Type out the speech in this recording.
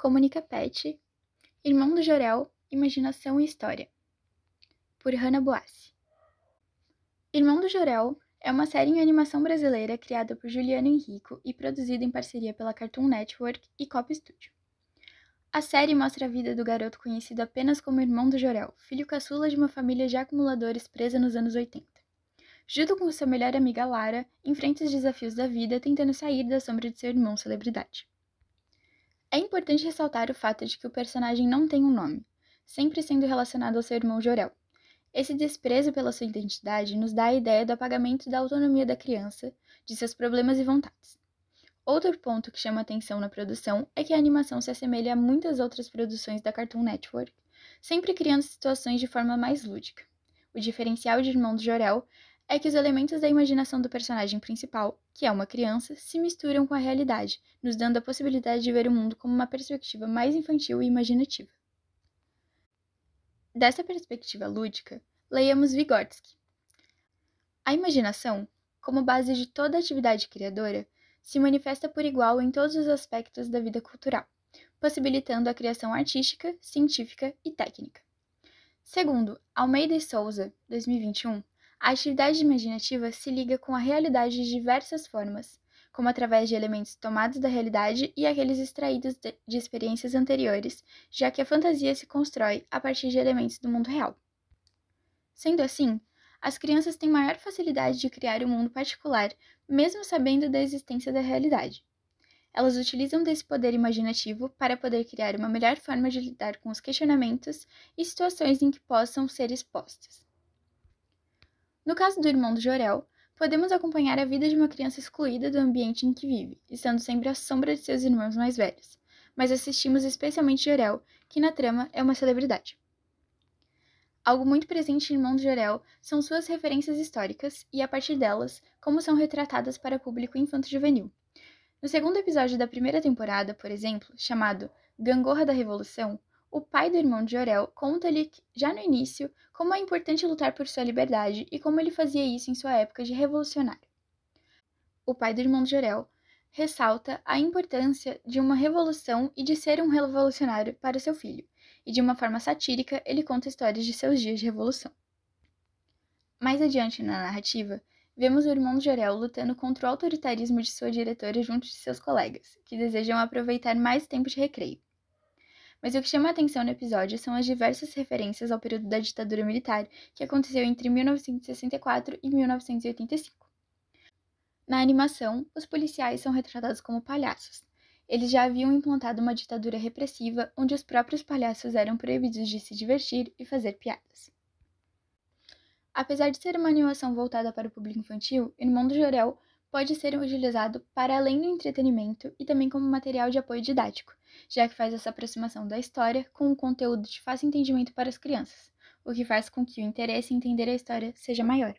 Comunica Pet, Irmão do Jorel, Imaginação e História, por Hannah Boassi. Irmão do Jorel é uma série em animação brasileira criada por Juliano Henrico e produzida em parceria pela Cartoon Network e Cop Studio. A série mostra a vida do garoto conhecido apenas como Irmão do Jorel, filho caçula de uma família de acumuladores presa nos anos 80. Junto com sua melhor amiga Lara, enfrenta os desafios da vida tentando sair da sombra de seu irmão celebridade. É importante ressaltar o fato de que o personagem não tem um nome, sempre sendo relacionado ao seu irmão Jorel. Esse desprezo pela sua identidade nos dá a ideia do apagamento da autonomia da criança, de seus problemas e vontades. Outro ponto que chama atenção na produção é que a animação se assemelha a muitas outras produções da Cartoon Network, sempre criando situações de forma mais lúdica. O diferencial de Irmão do Jorel é que os elementos da imaginação do personagem principal, que é uma criança, se misturam com a realidade, nos dando a possibilidade de ver o mundo como uma perspectiva mais infantil e imaginativa. Dessa perspectiva lúdica, leiamos Vygotsky. A imaginação, como base de toda atividade criadora, se manifesta por igual em todos os aspectos da vida cultural, possibilitando a criação artística, científica e técnica. Segundo Almeida e Souza, 2021, a atividade imaginativa se liga com a realidade de diversas formas, como através de elementos tomados da realidade e aqueles extraídos de experiências anteriores, já que a fantasia se constrói a partir de elementos do mundo real. Sendo assim, as crianças têm maior facilidade de criar um mundo particular, mesmo sabendo da existência da realidade. Elas utilizam desse poder imaginativo para poder criar uma melhor forma de lidar com os questionamentos e situações em que possam ser expostas. No caso do irmão do Jorel, podemos acompanhar a vida de uma criança excluída do ambiente em que vive, estando sempre à sombra de seus irmãos mais velhos, mas assistimos especialmente Jorel, que na trama é uma celebridade. Algo muito presente em Irmão do Jorel são suas referências históricas e, a partir delas, como são retratadas para público infanto-juvenil. No segundo episódio da primeira temporada, por exemplo, chamado Gangorra da Revolução, o pai do irmão de Jorel conta-lhe, já no início, como é importante lutar por sua liberdade e como ele fazia isso em sua época de revolucionário. O pai do irmão de Jorel ressalta a importância de uma revolução e de ser um revolucionário para seu filho, e de uma forma satírica ele conta histórias de seus dias de revolução. Mais adiante na narrativa, vemos o irmão de Jorel lutando contra o autoritarismo de sua diretora junto de seus colegas, que desejam aproveitar mais tempo de recreio. Mas o que chama a atenção no episódio são as diversas referências ao período da ditadura militar que aconteceu entre 1964 e 1985. Na animação, os policiais são retratados como palhaços, eles já haviam implantado uma ditadura repressiva onde os próprios palhaços eram proibidos de se divertir e fazer piadas. Apesar de ser uma animação voltada para o público infantil, Irmão do Jorel pode ser utilizado para além do entretenimento e também como material de apoio didático, já que faz essa aproximação da história com um conteúdo de fácil entendimento para as crianças, o que faz com que o interesse em entender a história seja maior.